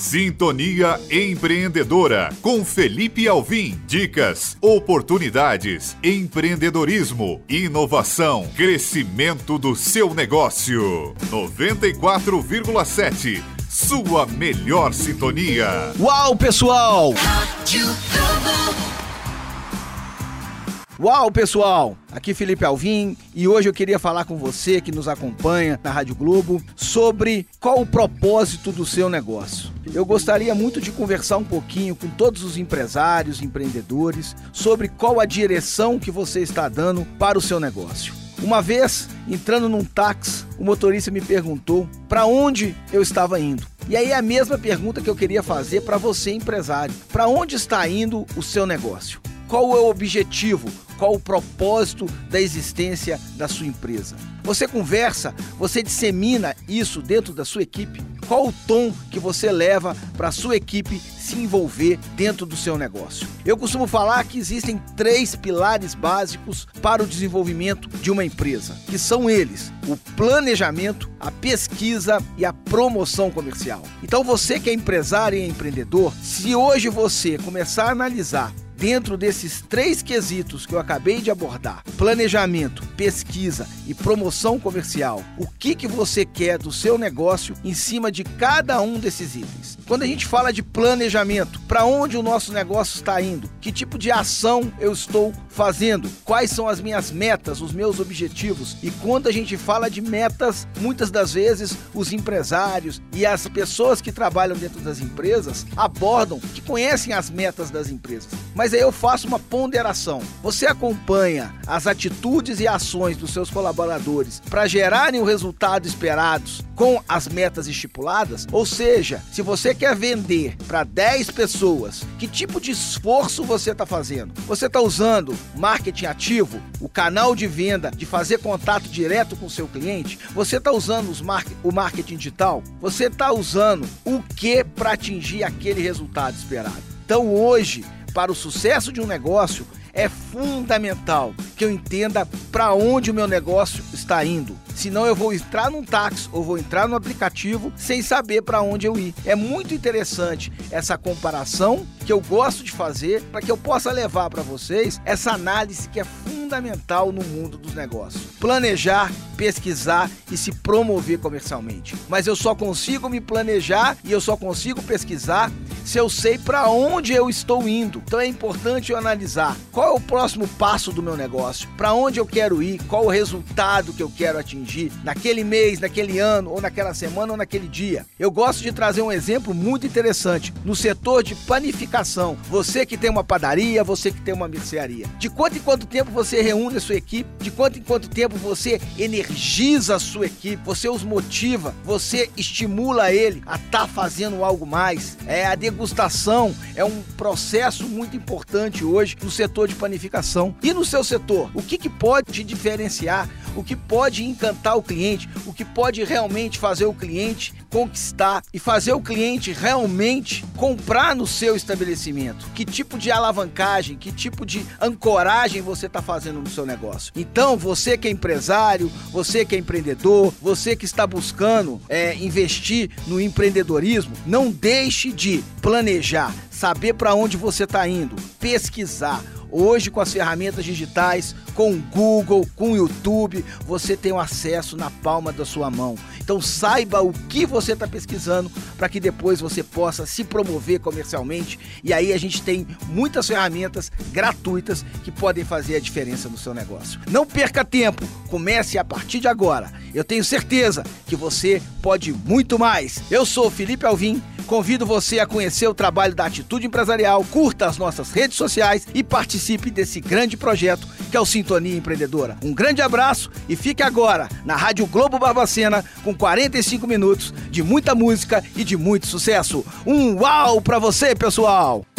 Sintonia Empreendedora com Felipe Alvim. Dicas, oportunidades, empreendedorismo, inovação, crescimento do seu negócio. 94,7. Sua melhor sintonia. Uau, pessoal! Uau, pessoal! Aqui Felipe Alvim e hoje eu queria falar com você que nos acompanha na Rádio Globo sobre qual o propósito do seu negócio. Eu gostaria muito de conversar um pouquinho com todos os empresários, empreendedores, sobre qual a direção que você está dando para o seu negócio. Uma vez, entrando num táxi, o motorista me perguntou para onde eu estava indo. E aí é a mesma pergunta que eu queria fazer para você, empresário. Para onde está indo o seu negócio? Qual é o objetivo? Qual o propósito da existência da sua empresa? Você conversa, você dissemina isso dentro da sua equipe? Qual o tom que você leva para a sua equipe se envolver dentro do seu negócio? Eu costumo falar que existem três pilares básicos para o desenvolvimento de uma empresa, que são eles: o planejamento, a pesquisa e a promoção comercial. Então você que é empresário e empreendedor, se hoje você começar a analisar dentro desses três quesitos que eu acabei de abordar, planejamento, pesquisa e promoção comercial, o que, que você quer do seu negócio em cima de cada um desses itens. Quando a gente fala de planejamento, para onde o nosso negócio está indo? Que tipo de ação eu estou fazendo? Quais são as minhas metas, os meus objetivos? E quando a gente fala de metas, muitas das vezes os empresários e as pessoas que trabalham dentro das empresas abordam, que conhecem as metas das empresas. Mas aí eu faço uma ponderação. Você acompanha as atitudes e ações dos seus colaboradores para gerarem o resultado esperados com as metas estipuladas? Ou seja, se você quer vender para 10 pessoas, que tipo de esforço você está fazendo? Você está usando marketing ativo, o canal de venda, de fazer contato direto com o seu cliente? Você está usando mar o marketing digital? Você está usando o que para atingir aquele resultado esperado? Então hoje para o sucesso de um negócio, é fundamental que eu entenda para onde o meu negócio está indo. Senão eu vou entrar num táxi ou vou entrar no aplicativo sem saber para onde eu ir. É muito interessante essa comparação que eu gosto de fazer para que eu possa levar para vocês essa análise que é fundamental no mundo dos negócios. Planejar, pesquisar e se promover comercialmente. Mas eu só consigo me planejar e eu só consigo pesquisar se eu sei para onde eu estou indo. Então é importante eu analisar qual é o próximo passo do meu negócio, para onde eu quero ir, qual o resultado que eu quero atingir naquele mês, naquele ano, ou naquela semana, ou naquele dia. Eu gosto de trazer um exemplo muito interessante no setor de panificação. Você que tem uma padaria, você que tem uma mercearia. De quanto em quanto tempo você reúne a sua equipe? De quanto em quanto tempo você energiza a sua equipe? Você os motiva? Você estimula ele a estar tá fazendo algo mais? É a degustação é um processo muito importante hoje no setor de panificação. E no seu setor, o que, que pode te diferenciar? O que pode encantar o cliente? O que pode realmente fazer o cliente conquistar e fazer o cliente realmente comprar no seu estabelecimento? Que tipo de alavancagem, que tipo de ancoragem você está fazendo no seu negócio? Então, você que é empresário, você que é empreendedor, você que está buscando é, investir no empreendedorismo, não deixe de planejar, saber para onde você está indo, pesquisar. Hoje, com as ferramentas digitais, com o Google, com o YouTube, você tem o acesso na palma da sua mão. Então saiba o que você está pesquisando para que depois você possa se promover comercialmente. E aí a gente tem muitas ferramentas gratuitas que podem fazer a diferença no seu negócio. Não perca tempo, comece a partir de agora. Eu tenho certeza que você pode muito mais. Eu sou Felipe Alvim Convido você a conhecer o trabalho da Atitude Empresarial, curta as nossas redes sociais e participe desse grande projeto que é o Sintonia Empreendedora. Um grande abraço e fique agora na Rádio Globo Barbacena com 45 minutos de muita música e de muito sucesso. Um uau para você, pessoal!